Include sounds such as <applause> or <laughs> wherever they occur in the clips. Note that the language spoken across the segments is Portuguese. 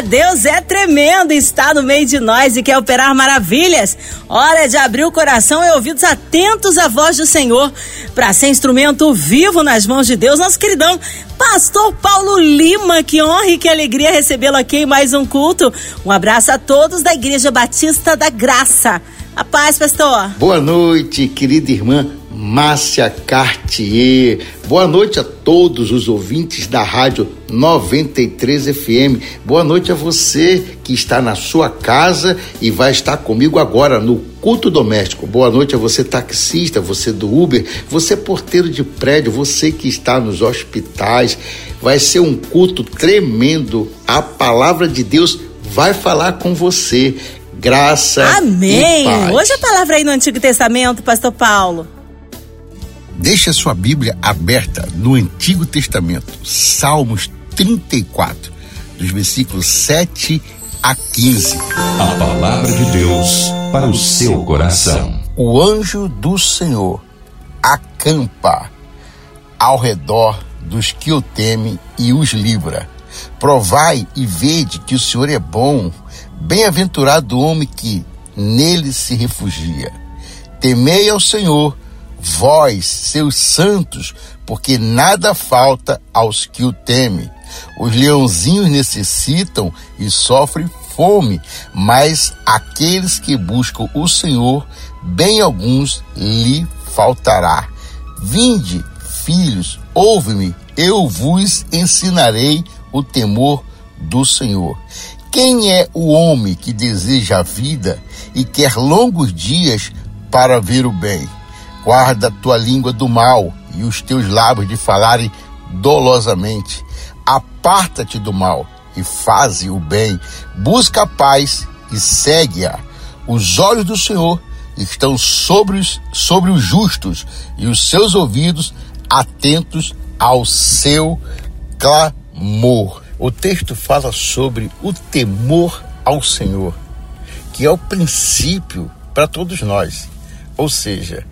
Deus é tremendo, está no meio de nós e quer operar maravilhas. Hora de abrir o coração e ouvidos atentos à voz do Senhor para ser instrumento vivo nas mãos de Deus. Nosso queridão Pastor Paulo Lima, que honra e que alegria recebê-lo aqui em mais um culto. Um abraço a todos da Igreja Batista da Graça. A paz, pastor. Boa noite, querida irmã Márcia Cartier. Boa noite a todos os ouvintes da Rádio 93 FM. Boa noite a você que está na sua casa e vai estar comigo agora no culto doméstico. Boa noite a você taxista, você do Uber, você porteiro de prédio, você que está nos hospitais. Vai ser um culto tremendo. A palavra de Deus vai falar com você. Graça Amém. e paz. Hoje a palavra aí no Antigo Testamento, pastor Paulo. Deixe a sua Bíblia aberta no Antigo Testamento, Salmos 34, dos versículos 7 a 15. A palavra de Deus para o seu coração. O anjo do Senhor acampa ao redor dos que o temem e os livra. Provai e vede que o Senhor é bom, bem-aventurado o homem que nele se refugia. Temei ao Senhor, vós, seus santos, porque nada falta aos que o temem. Os leãozinhos necessitam e sofrem fome, mas aqueles que buscam o Senhor, bem alguns lhe faltará. Vinde, filhos, ouve-me, eu vos ensinarei o temor do Senhor. Quem é o homem que deseja a vida e quer longos dias para ver o bem? Guarda a tua língua do mal e os teus lábios de falarem dolosamente. Aparta-te do mal e faze o bem. Busca a paz e segue-a. Os olhos do Senhor estão sobre os, sobre os justos e os seus ouvidos atentos ao seu clamor. O texto fala sobre o temor ao Senhor, que é o princípio para todos nós. Ou seja,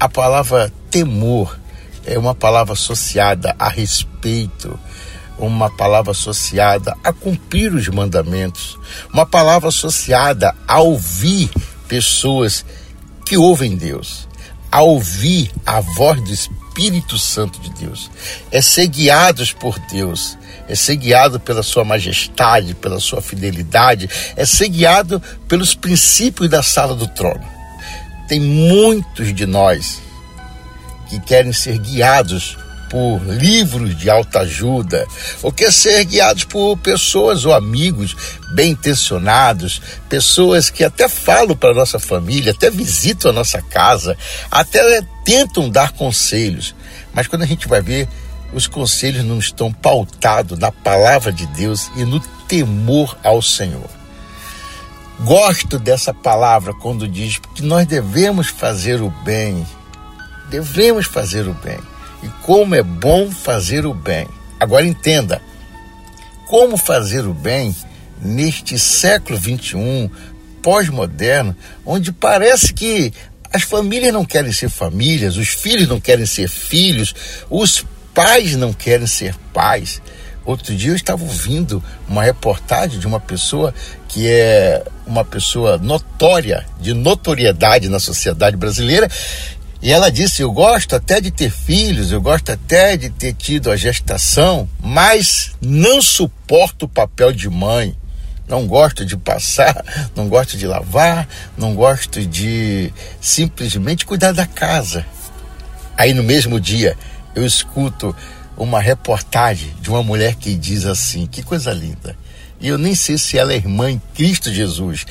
a palavra temor é uma palavra associada a respeito, uma palavra associada a cumprir os mandamentos, uma palavra associada a ouvir pessoas que ouvem Deus, a ouvir a voz do Espírito Santo de Deus, é ser guiados por Deus, é ser guiado pela sua majestade, pela sua fidelidade, é ser guiado pelos princípios da sala do trono. Tem muitos de nós que querem ser guiados por livros de alta ajuda, ou quer ser guiados por pessoas ou amigos bem intencionados, pessoas que até falam para nossa família, até visitam a nossa casa, até tentam dar conselhos. Mas quando a gente vai ver, os conselhos não estão pautados na palavra de Deus e no temor ao Senhor. Gosto dessa palavra quando diz que nós devemos fazer o bem. Devemos fazer o bem. E como é bom fazer o bem. Agora entenda, como fazer o bem neste século 21 pós-moderno, onde parece que as famílias não querem ser famílias, os filhos não querem ser filhos, os pais não querem ser pais. Outro dia eu estava ouvindo uma reportagem de uma pessoa que é uma pessoa notória, de notoriedade na sociedade brasileira, e ela disse: Eu gosto até de ter filhos, eu gosto até de ter tido a gestação, mas não suporto o papel de mãe. Não gosto de passar, não gosto de lavar, não gosto de simplesmente cuidar da casa. Aí no mesmo dia eu escuto uma reportagem de uma mulher que diz assim: que coisa linda. E eu nem sei se ela é irmã em Cristo Jesus,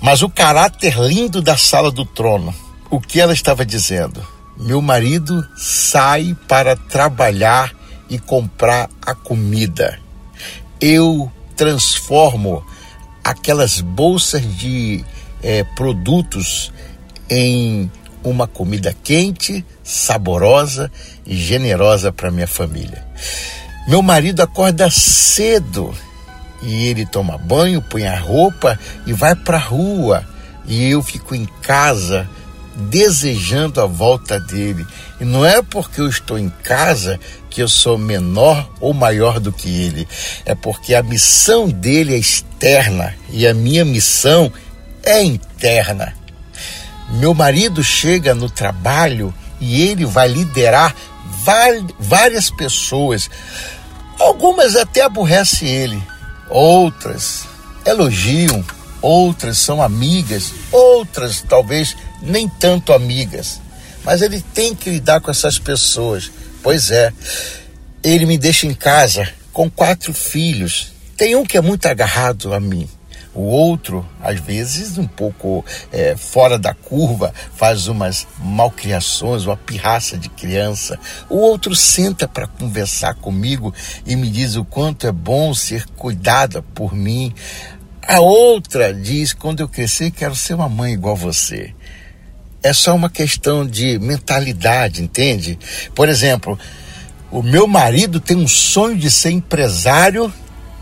mas o caráter lindo da sala do trono. O que ela estava dizendo? Meu marido sai para trabalhar e comprar a comida. Eu transformo aquelas bolsas de é, produtos em uma comida quente, saborosa e generosa para minha família. Meu marido acorda cedo E ele toma banho, põe a roupa e vai para a rua. E eu fico em casa desejando a volta dele. E não é porque eu estou em casa que eu sou menor ou maior do que ele. É porque a missão dele é externa e a minha missão é interna. Meu marido chega no trabalho e ele vai liderar várias pessoas. Algumas até aborrecem ele, outras elogiam, outras são amigas, outras talvez nem tanto amigas. Mas ele tem que lidar com essas pessoas. Pois é, ele me deixa em casa com quatro filhos. Tem um que é muito agarrado a mim. O outro, às vezes, um pouco é, fora da curva, faz umas malcriações, uma pirraça de criança. O outro senta para conversar comigo e me diz o quanto é bom ser cuidada por mim. A outra diz: quando eu crescer, quero ser uma mãe igual você. É só uma questão de mentalidade, entende? Por exemplo, o meu marido tem um sonho de ser empresário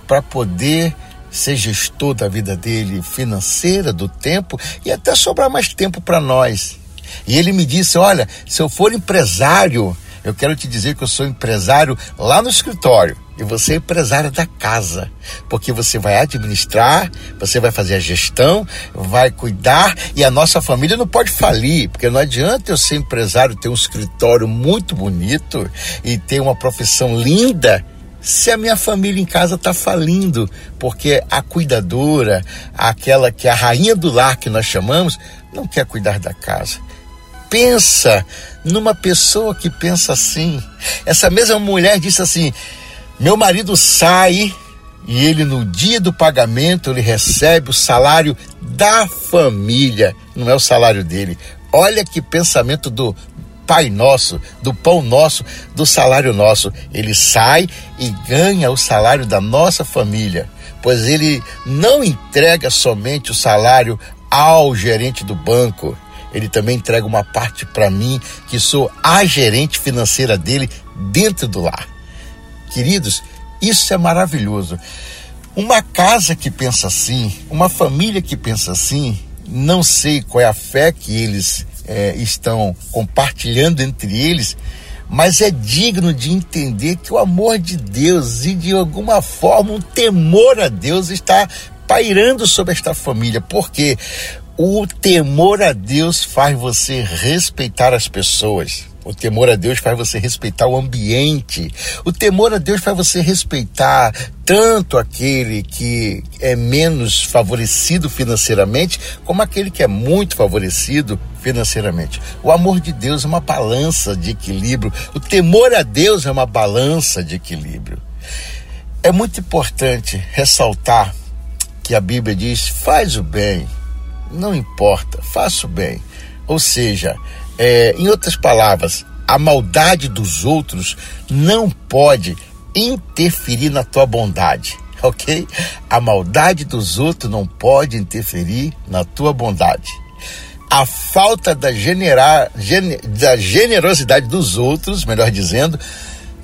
para poder ser gestor da vida dele financeira, do tempo e até sobrar mais tempo para nós. E ele me disse: Olha, se eu for empresário, eu quero te dizer que eu sou empresário lá no escritório e você é empresária da casa, porque você vai administrar, você vai fazer a gestão, vai cuidar e a nossa família não pode falir, porque não adianta eu ser empresário, ter um escritório muito bonito e ter uma profissão linda se a minha família em casa está falindo, porque a cuidadora, aquela que é a rainha do lar que nós chamamos, não quer cuidar da casa. Pensa numa pessoa que pensa assim. Essa mesma mulher disse assim: meu marido sai e ele no dia do pagamento ele recebe o salário da família, não é o salário dele. Olha que pensamento do Pai nosso, do pão nosso, do salário nosso. Ele sai e ganha o salário da nossa família, pois ele não entrega somente o salário ao gerente do banco, ele também entrega uma parte para mim, que sou a gerente financeira dele dentro do lar. Queridos, isso é maravilhoso. Uma casa que pensa assim, uma família que pensa assim, não sei qual é a fé que eles é, estão compartilhando entre eles, mas é digno de entender que o amor de Deus e de alguma forma um temor a Deus está pairando sobre esta família. Porque o temor a Deus faz você respeitar as pessoas. O temor a Deus faz você respeitar o ambiente. O temor a Deus faz você respeitar tanto aquele que é menos favorecido financeiramente, como aquele que é muito favorecido financeiramente. O amor de Deus é uma balança de equilíbrio. O temor a Deus é uma balança de equilíbrio. É muito importante ressaltar que a Bíblia diz: faz o bem, não importa, faça o bem. Ou seja, é, em outras palavras, a maldade dos outros não pode interferir na tua bondade, <laughs> ok? A maldade dos outros não pode interferir na tua bondade. A falta da, genera, gener, da generosidade dos outros, melhor dizendo,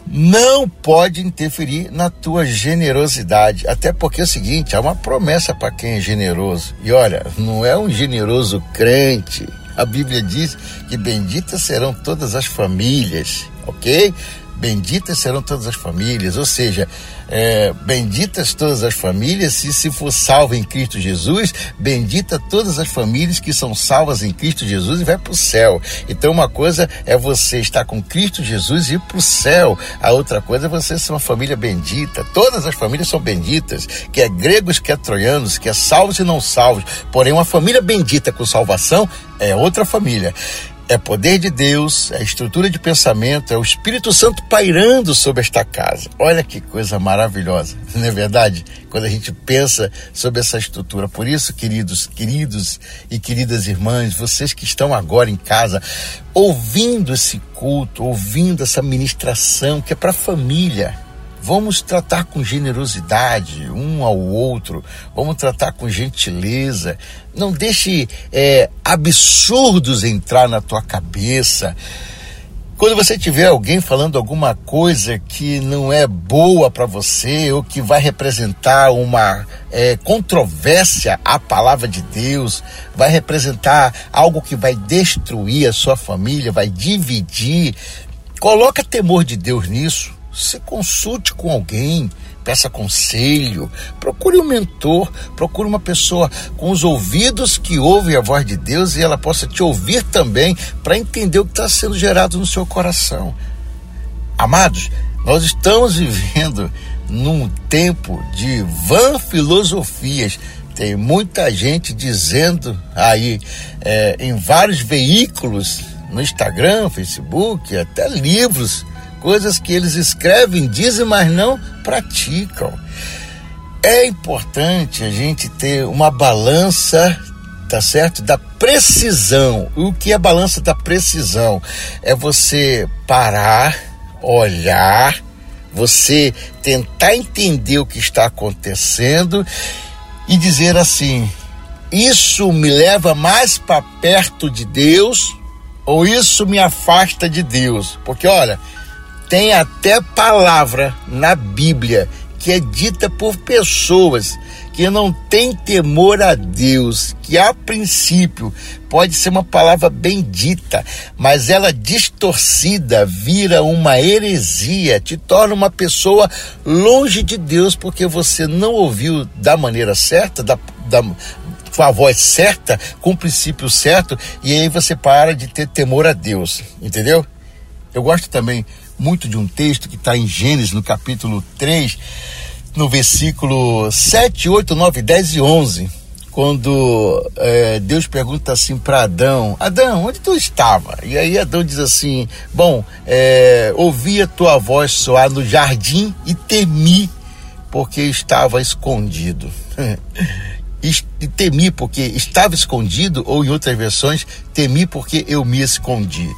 não pode interferir na tua generosidade. Até porque é o seguinte, há uma promessa para quem é generoso. E olha, não é um generoso crente a Bíblia diz que benditas serão todas as famílias, ok? Benditas serão todas as famílias, ou seja, é, benditas todas as famílias, e se for salvo em Cristo Jesus, bendita todas as famílias que são salvas em Cristo Jesus e vai para o céu. Então, uma coisa é você estar com Cristo Jesus e ir para o céu, a outra coisa é você ser uma família bendita. Todas as famílias são benditas, quer gregos, quer troianos, quer salvos e não salvos. Porém, uma família bendita com salvação é outra família é poder de Deus, é estrutura de pensamento, é o Espírito Santo pairando sobre esta casa. Olha que coisa maravilhosa, <laughs> não é verdade? Quando a gente pensa sobre essa estrutura. Por isso, queridos, queridos e queridas irmãs, vocês que estão agora em casa, ouvindo esse culto, ouvindo essa ministração que é para a família, Vamos tratar com generosidade um ao outro, vamos tratar com gentileza. Não deixe é, absurdos entrar na tua cabeça. Quando você tiver alguém falando alguma coisa que não é boa para você ou que vai representar uma é, controvérsia à palavra de Deus, vai representar algo que vai destruir a sua família, vai dividir, coloca temor de Deus nisso. Se consulte com alguém, peça conselho, procure um mentor, procure uma pessoa com os ouvidos que ouvem a voz de Deus e ela possa te ouvir também para entender o que está sendo gerado no seu coração. Amados, nós estamos <laughs> vivendo num tempo de vã filosofias. Tem muita gente dizendo aí é, em vários veículos, no Instagram, Facebook, até livros, coisas que eles escrevem, dizem, mas não praticam. É importante a gente ter uma balança, tá certo? Da precisão. O que é balança da precisão? É você parar, olhar, você tentar entender o que está acontecendo e dizer assim: isso me leva mais para perto de Deus ou isso me afasta de Deus? Porque olha, tem até palavra na Bíblia que é dita por pessoas que não têm temor a Deus, que a princípio pode ser uma palavra bendita, mas ela distorcida vira uma heresia, te torna uma pessoa longe de Deus, porque você não ouviu da maneira certa, da, da, com a voz certa, com o princípio certo, e aí você para de ter temor a Deus, entendeu? Eu gosto também muito de um texto que está em Gênesis, no capítulo 3, no versículo 7, 8, 9, 10 e 11, quando é, Deus pergunta assim para Adão: Adão, onde tu estava? E aí Adão diz assim: Bom, é, ouvi a tua voz soar no jardim e temi, porque estava escondido. <laughs> e temi porque estava escondido, ou em outras versões, temi porque eu me escondi.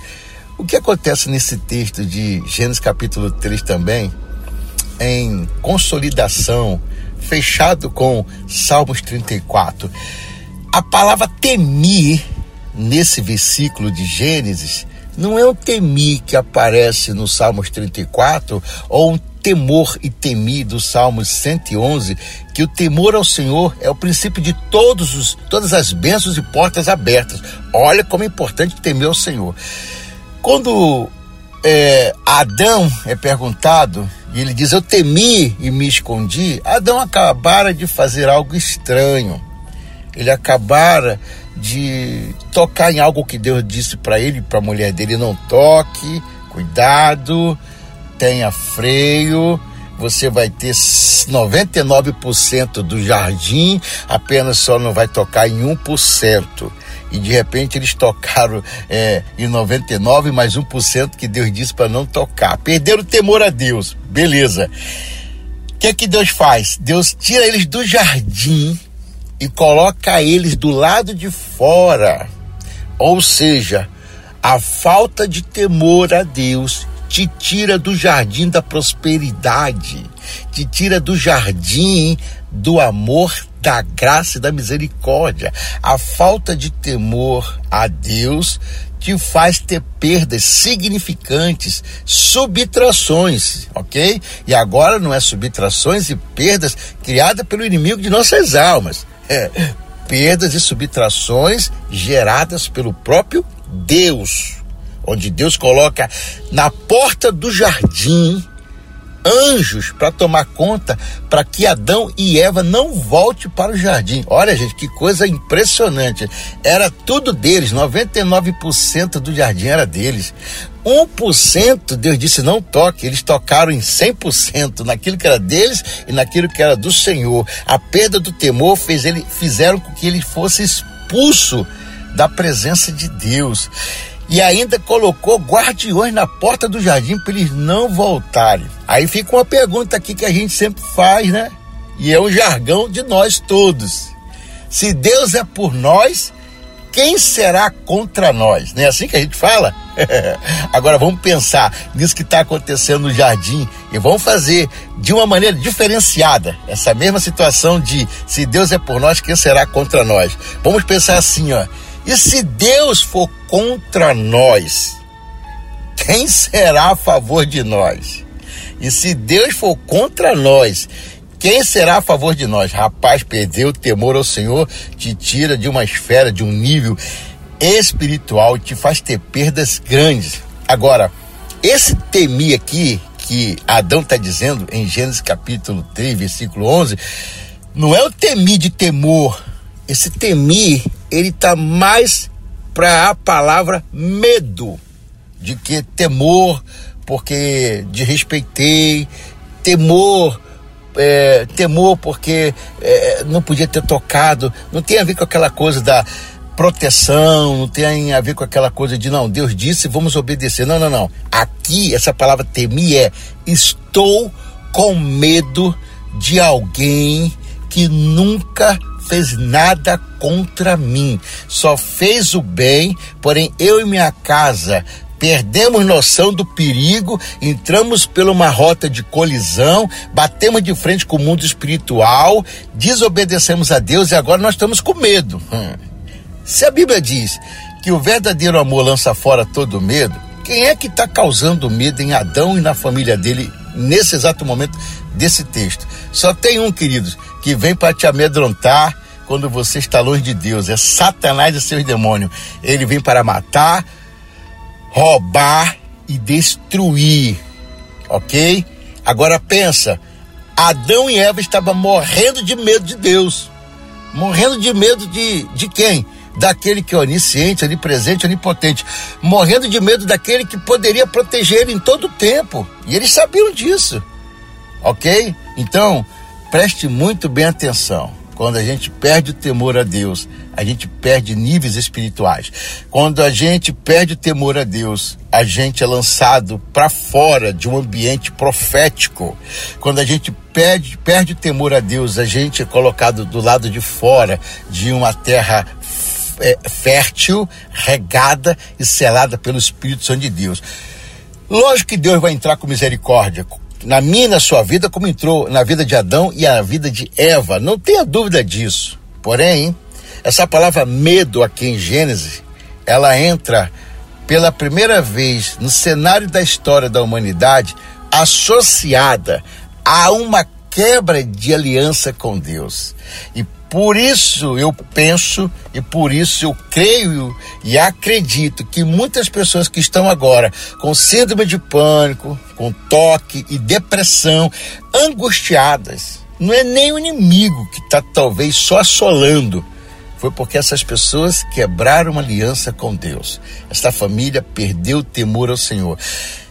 O que acontece nesse texto de Gênesis capítulo 3 também, em consolidação, fechado com Salmos 34, a palavra temir nesse versículo de Gênesis não é um temir que aparece no Salmos 34 ou um temor e temir do Salmos 111, que o temor ao Senhor é o princípio de todos os, todas as bênçãos e portas abertas. Olha como é importante temer ao Senhor. Quando é, Adão é perguntado, e ele diz: Eu temi e me escondi, Adão acabara de fazer algo estranho. Ele acabara de tocar em algo que Deus disse para ele, para a mulher dele: Não toque, cuidado, tenha freio. Você vai ter 99% do jardim, apenas só não vai tocar em 1% e de repente eles tocaram é, em 99 mais 1% que Deus disse para não tocar. Perderam o temor a Deus. Beleza. O que é que Deus faz? Deus tira eles do jardim e coloca eles do lado de fora. Ou seja, a falta de temor a Deus te tira do jardim da prosperidade, te tira do jardim do amor da graça e da misericórdia. A falta de temor a Deus te faz ter perdas significantes, subtrações, ok? E agora não é subtrações e perdas criadas pelo inimigo de nossas almas. É, perdas e subtrações geradas pelo próprio Deus, onde Deus coloca na porta do jardim anjos para tomar conta para que Adão e Eva não volte para o jardim. Olha, gente, que coisa impressionante. Era tudo deles, 99% do jardim era deles. 1% Deus disse não toque, eles tocaram em 100% naquilo que era deles e naquilo que era do Senhor. A perda do temor fez ele fizeram com que ele fosse expulso da presença de Deus e ainda colocou guardiões na porta do jardim para eles não voltarem. Aí fica uma pergunta aqui que a gente sempre faz, né? E é um jargão de nós todos. Se Deus é por nós, quem será contra nós? Não é assim que a gente fala? <laughs> Agora vamos pensar nisso que está acontecendo no jardim e vamos fazer de uma maneira diferenciada essa mesma situação de se Deus é por nós, quem será contra nós? Vamos pensar assim, ó. E se Deus for contra nós, quem será a favor de nós? E se Deus for contra nós, quem será a favor de nós? Rapaz, perder o temor ao Senhor te tira de uma esfera, de um nível espiritual, te faz ter perdas grandes. Agora, esse temir aqui, que Adão está dizendo em Gênesis capítulo 3, versículo 11, não é o temir de temor. Esse temir, ele está mais para a palavra medo, de que temor, porque de respeitei, temor, é, temor porque é, não podia ter tocado, não tem a ver com aquela coisa da proteção, não tem a ver com aquela coisa de não, Deus disse, vamos obedecer. Não, não, não. Aqui essa palavra temir é estou com medo de alguém que nunca fez nada contra mim, só fez o bem, porém eu e minha casa perdemos noção do perigo, entramos por uma rota de colisão, batemos de frente com o mundo espiritual, desobedecemos a Deus e agora nós estamos com medo. Hum. Se a Bíblia diz que o verdadeiro amor lança fora todo medo, quem é que está causando medo em Adão e na família dele nesse exato momento desse texto? Só tem um, queridos, que vem para te amedrontar quando você está longe de Deus. É Satanás e seus demônios. Ele vem para matar, roubar e destruir. Ok? Agora pensa: Adão e Eva estavam morrendo de medo de Deus. Morrendo de medo de, de quem? Daquele que é onisciente, onipresente, onipotente. Morrendo de medo daquele que poderia proteger em todo o tempo. E eles sabiam disso. Ok? Então, preste muito bem atenção. Quando a gente perde o temor a Deus, a gente perde níveis espirituais. Quando a gente perde o temor a Deus, a gente é lançado para fora de um ambiente profético. Quando a gente perde, perde o temor a Deus, a gente é colocado do lado de fora de uma terra é, fértil, regada e selada pelo Espírito Santo de Deus. Lógico que Deus vai entrar com misericórdia, na minha e na sua vida, como entrou na vida de Adão e a vida de Eva. Não tenha dúvida disso. Porém, essa palavra medo aqui em Gênesis, ela entra pela primeira vez no cenário da história da humanidade associada a uma quebra de aliança com Deus. E por isso eu penso e por isso eu creio e acredito que muitas pessoas que estão agora com síndrome de pânico, com toque e depressão, angustiadas, não é nem o inimigo que está talvez só assolando. Foi porque essas pessoas quebraram uma aliança com Deus. Esta família perdeu o temor ao Senhor.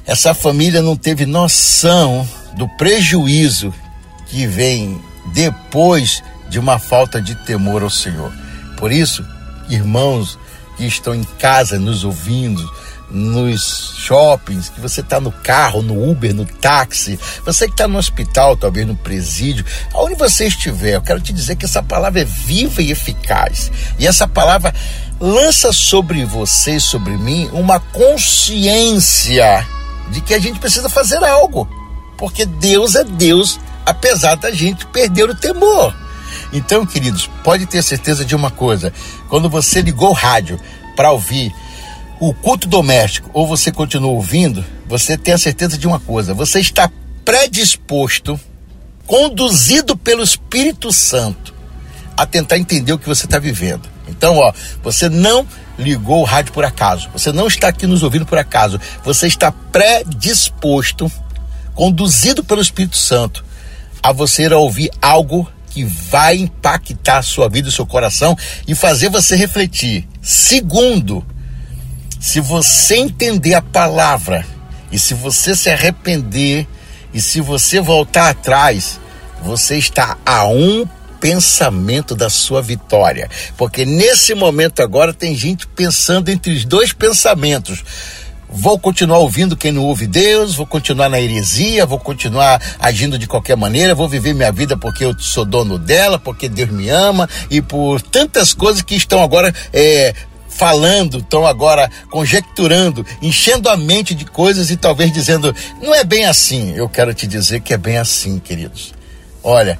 Essa família não teve noção do prejuízo que vem depois de uma falta de temor ao Senhor. Por isso, irmãos que estão em casa nos ouvindo, nos shoppings, que você está no carro, no Uber, no táxi, você que está no hospital, talvez no presídio, aonde você estiver, eu quero te dizer que essa palavra é viva e eficaz. E essa palavra lança sobre você sobre mim uma consciência de que a gente precisa fazer algo. Porque Deus é Deus, apesar da gente perder o temor. Então, queridos, pode ter certeza de uma coisa: quando você ligou o rádio para ouvir o culto doméstico ou você continua ouvindo, você tem a certeza de uma coisa: você está predisposto, conduzido pelo Espírito Santo, a tentar entender o que você está vivendo. Então, ó, você não ligou o rádio por acaso, você não está aqui nos ouvindo por acaso, você está predisposto, conduzido pelo Espírito Santo, a você ir a ouvir algo que vai impactar a sua vida e o seu coração e fazer você refletir. Segundo, se você entender a palavra e se você se arrepender e se você voltar atrás, você está a um pensamento da sua vitória. Porque nesse momento agora tem gente pensando entre os dois pensamentos vou continuar ouvindo quem não ouve Deus, vou continuar na heresia, vou continuar agindo de qualquer maneira, vou viver minha vida porque eu sou dono dela, porque Deus me ama e por tantas coisas que estão agora é, falando, estão agora conjecturando, enchendo a mente de coisas e talvez dizendo, não é bem assim. Eu quero te dizer que é bem assim, queridos. Olha,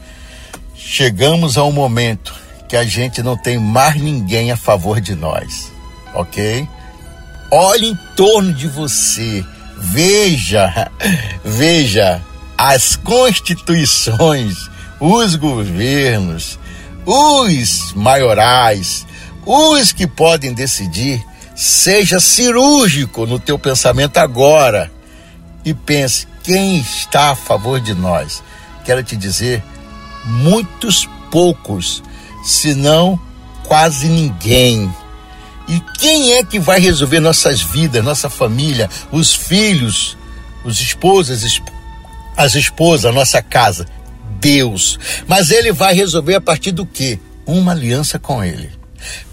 chegamos a um momento que a gente não tem mais ninguém a favor de nós, ok? Olhe em torno de você. Veja, <laughs> veja as constituições, os governos, os maiorais, os que podem decidir, seja cirúrgico no teu pensamento agora e pense quem está a favor de nós. Quero te dizer, muitos poucos, se não quase ninguém. E quem é que vai resolver nossas vidas, nossa família, os filhos, os esposas, as esposas, a nossa casa? Deus. Mas ele vai resolver a partir do quê? Uma aliança com ele.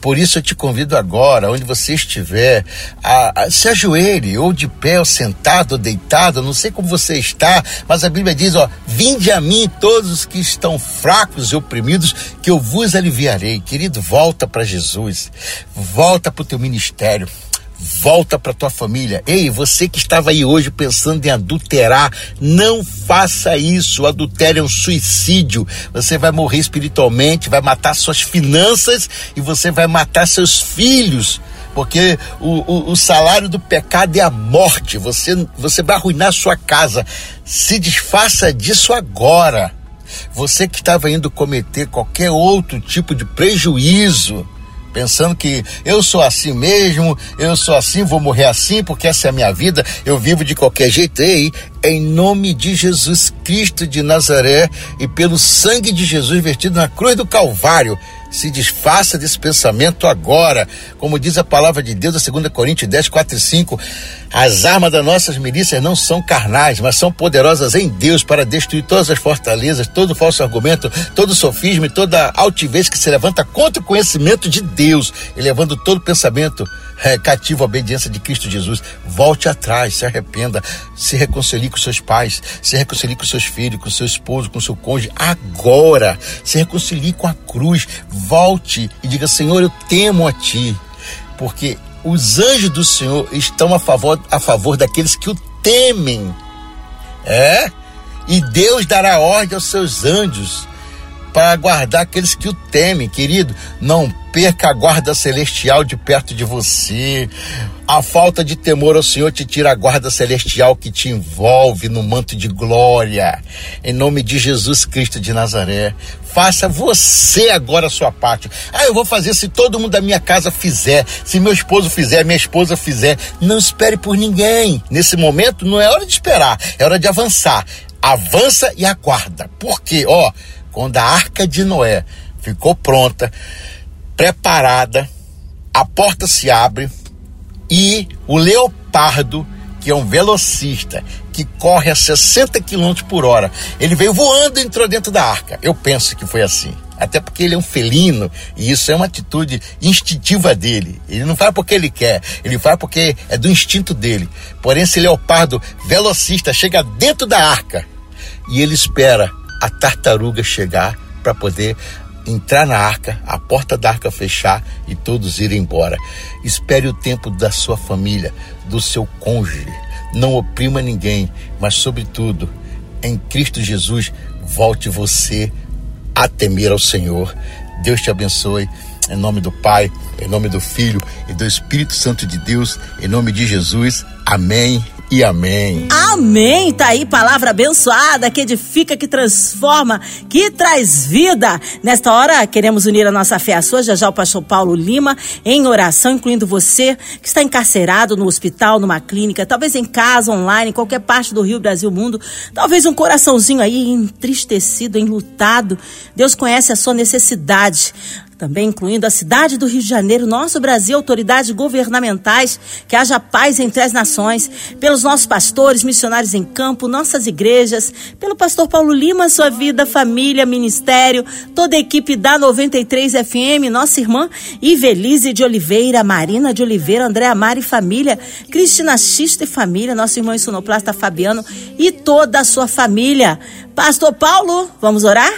Por isso eu te convido agora, onde você estiver, a, a, se ajoelhe, ou de pé, ou sentado, ou deitado, não sei como você está, mas a Bíblia diz: ó, vinde a mim todos os que estão fracos e oprimidos, que eu vos aliviarei. Querido, volta para Jesus, volta para o teu ministério volta para tua família. Ei, você que estava aí hoje pensando em adulterar, não faça isso. Adultério é um suicídio. Você vai morrer espiritualmente, vai matar suas finanças e você vai matar seus filhos. Porque o, o, o salário do pecado é a morte. Você, você vai arruinar sua casa. Se desfaça disso agora. Você que estava indo cometer qualquer outro tipo de prejuízo, pensando que eu sou assim mesmo, eu sou assim, vou morrer assim, porque essa é a minha vida, eu vivo de qualquer jeito. Ei, em nome de Jesus Cristo de Nazaré e pelo sangue de Jesus vertido na cruz do Calvário, se desfaça desse pensamento agora. Como diz a palavra de Deus, a 2 Coríntios 10, 4 e 5, as armas das nossas milícias não são carnais, mas são poderosas em Deus para destruir todas as fortalezas, todo falso argumento, todo sofismo e toda altivez que se levanta contra o conhecimento de Deus, elevando todo pensamento é, cativo à obediência de Cristo Jesus. Volte atrás, se arrependa, se reconcilie com seus pais, se reconcilie com seus filhos, com seu esposo, com seu cônjuge, agora. Se reconcilie com a cruz. Volte e diga: Senhor, eu temo a ti, porque os anjos do Senhor estão a favor, a favor daqueles que o temem. É? E Deus dará ordem aos seus anjos para guardar aqueles que o temem, querido. Não perca a guarda celestial de perto de você. A falta de temor ao Senhor te tira a guarda celestial que te envolve no manto de glória. Em nome de Jesus Cristo de Nazaré. Faça você agora a sua parte. Ah, eu vou fazer se todo mundo da minha casa fizer, se meu esposo fizer, minha esposa fizer. Não espere por ninguém. Nesse momento não é hora de esperar, é hora de avançar. Avança e aguarda. Por quê? Ó, quando a arca de Noé ficou pronta, preparada, a porta se abre e o leopardo, que é um velocista, que corre a 60 km por hora, ele veio voando e entrou dentro da arca. Eu penso que foi assim. Até porque ele é um felino e isso é uma atitude instintiva dele. Ele não faz porque ele quer, ele faz porque é do instinto dele. Porém, esse leopardo velocista chega dentro da arca e ele espera a tartaruga chegar para poder entrar na arca, a porta da arca fechar e todos irem embora. Espere o tempo da sua família, do seu cônjuge. Não oprima ninguém, mas, sobretudo, em Cristo Jesus, volte você a temer ao Senhor. Deus te abençoe. Em nome do Pai, em nome do Filho e do Espírito Santo de Deus, em nome de Jesus. Amém e amém. Amém. Tá aí palavra abençoada que edifica, que transforma, que traz vida. Nesta hora, queremos unir a nossa fé à sua, já já o pastor Paulo Lima, em oração, incluindo você que está encarcerado no hospital, numa clínica, talvez em casa, online, em qualquer parte do Rio, Brasil, mundo. Talvez um coraçãozinho aí entristecido, enlutado. Deus conhece a sua necessidade também incluindo a cidade do Rio de Janeiro, nosso Brasil, autoridades governamentais, que haja paz entre as nações, pelos nossos pastores, missionários em campo, nossas igrejas, pelo pastor Paulo Lima, sua vida, família, ministério, toda a equipe da 93 FM, nossa irmã Ivelise de Oliveira, Marina de Oliveira, André Amar e família, Cristina Xista e família, nosso irmão sonoplasta Fabiano e toda a sua família. Pastor Paulo, vamos orar?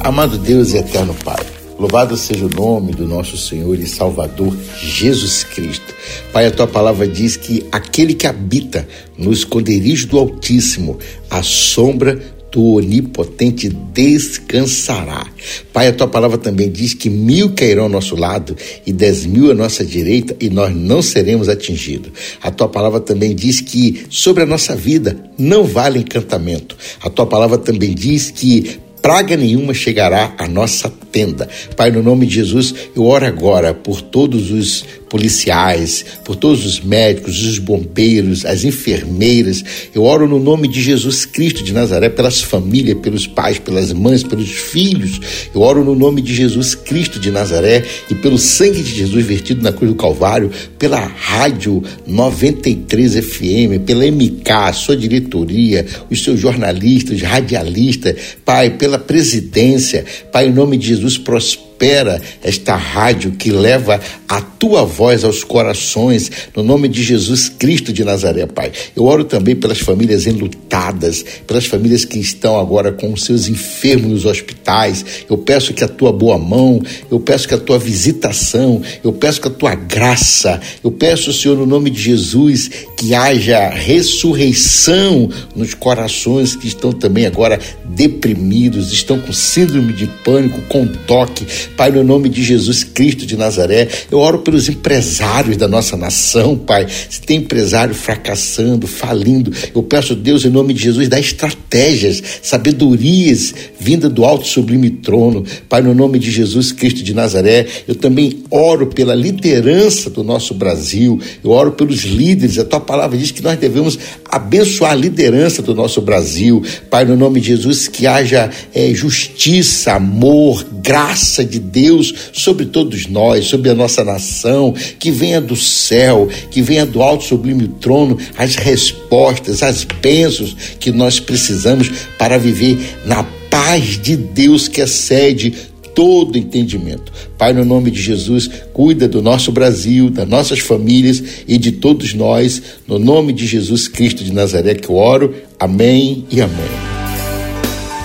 Amado Deus e eterno Pai. Louvado seja o nome do nosso Senhor e Salvador Jesus Cristo. Pai, a tua palavra diz que aquele que habita no esconderijo do Altíssimo, a sombra tu, onipotente, descansará. Pai, a tua palavra também diz que mil cairão ao nosso lado e dez mil à nossa direita e nós não seremos atingidos. A tua palavra também diz que sobre a nossa vida não vale encantamento. A tua palavra também diz que praga nenhuma chegará à nossa tenda. Pai, no nome de Jesus, eu oro agora por todos os policiais, por todos os médicos, os bombeiros, as enfermeiras. Eu oro no nome de Jesus Cristo de Nazaré, pelas famílias, pelos pais, pelas mães, pelos filhos. Eu oro no nome de Jesus Cristo de Nazaré e pelo sangue de Jesus vertido na cruz do Calvário, pela rádio 93 FM, pela MK, sua diretoria, os seus jornalistas, radialistas, Pai, pela presidência. Pai, em nome de Jesus, prospera prospera esta rádio que leva a tua voz aos corações, no nome de Jesus Cristo de Nazaré, Pai. Eu oro também pelas famílias enlutadas, pelas famílias que estão agora com os seus enfermos nos hospitais. Eu peço que a tua boa mão, eu peço que a tua visitação, eu peço que a tua graça, eu peço, Senhor, no nome de Jesus, que haja ressurreição nos corações que estão também agora deprimidos, estão com síndrome de pânico, com toque. Pai, no nome de Jesus Cristo de Nazaré, eu oro pelos empresários da nossa nação, Pai. Se tem empresário fracassando, falindo, eu peço, Deus, em nome de Jesus, dá estratégias, sabedorias vinda do alto sublime trono. Pai, no nome de Jesus Cristo de Nazaré, eu também oro pela liderança do nosso Brasil, eu oro pelos líderes. A tua palavra diz que nós devemos abençoar a liderança do nosso Brasil. Pai, no nome de Jesus, que haja é, justiça, amor, graça de Deus sobre todos nós, sobre a nossa nação, que venha do céu, que venha do alto sublime trono as respostas, as bênçãos que nós precisamos para viver na paz de Deus que excede todo entendimento. Pai, no nome de Jesus, cuida do nosso Brasil, das nossas famílias e de todos nós. No nome de Jesus Cristo de Nazaré que eu oro. Amém e amém.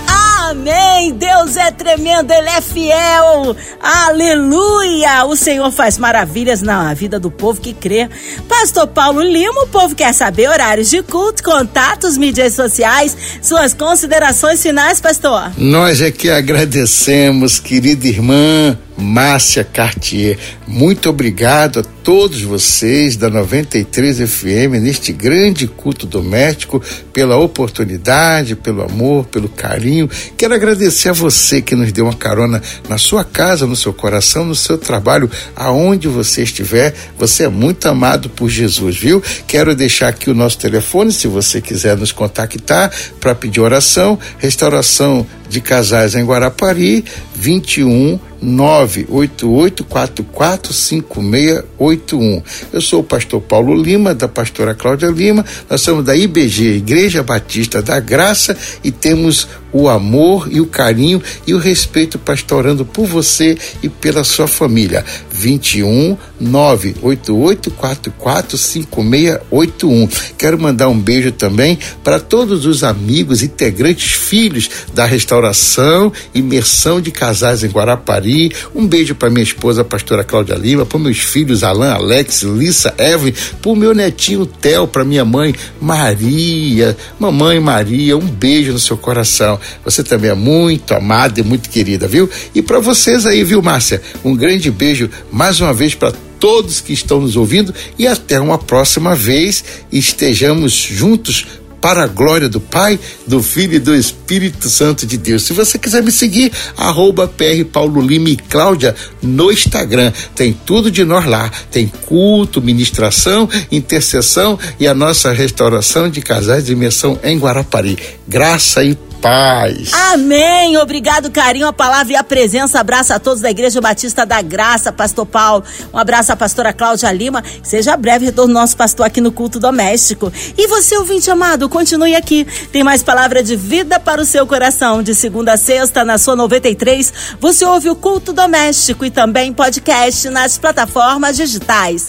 Amém. Deus é tremendo, Ele é fiel. Aleluia. O Senhor faz maravilhas na vida do povo que crê. Pastor Paulo Lima, o povo quer saber horários de culto, contatos, mídias sociais, suas considerações finais, pastor. Nós é que agradecemos, querida irmã Márcia Cartier. Muito obrigado a todos vocês da 93 FM neste grande culto doméstico pela oportunidade, pelo amor, pelo carinho. Quero agradecer a você que nos deu uma carona na sua casa, no seu coração, no seu trabalho, aonde você estiver. Você é muito amado por Jesus, viu? Quero deixar aqui o nosso telefone se você quiser nos contactar para pedir oração, restauração de casais em Guarapari, 21 988445681. Eu sou o pastor Paulo Lima, da pastora Cláudia Lima. Nós somos da IBG, Igreja Batista da Graça, e temos o amor e o carinho e o respeito pastorando por você e pela sua família. 21 988445681. Quero mandar um beijo também para todos os amigos, integrantes, filhos da restauração, imersão de casais em Guarapari. Um beijo para minha esposa, a pastora Cláudia Lima, para meus filhos Alan, Alex, Lissa, Evelyn, para o meu netinho Theo, para minha mãe Maria. Mamãe Maria, um beijo no seu coração. Você também é muito amada e muito querida, viu? E para vocês aí, viu, Márcia? Um grande beijo mais uma vez para todos que estão nos ouvindo e até uma próxima vez estejamos juntos para a glória do Pai, do Filho e do Espírito Santo de Deus. Se você quiser me seguir, arroba PR Paulo Lima e Cláudia no Instagram. Tem tudo de nós lá. Tem culto, ministração, intercessão e a nossa restauração de casais de imersão em Guarapari. Graça e paz. Amém. Obrigado, carinho, a palavra e a presença. Abraço a todos da Igreja Batista da Graça, Pastor Paulo. Um abraço à pastora Cláudia Lima. Seja breve retorno nosso pastor aqui no culto doméstico. E você, ouvinte amado, continue aqui. Tem mais palavra de vida para o seu coração. De segunda a sexta, na sua 93, você ouve o culto doméstico e também podcast nas plataformas digitais.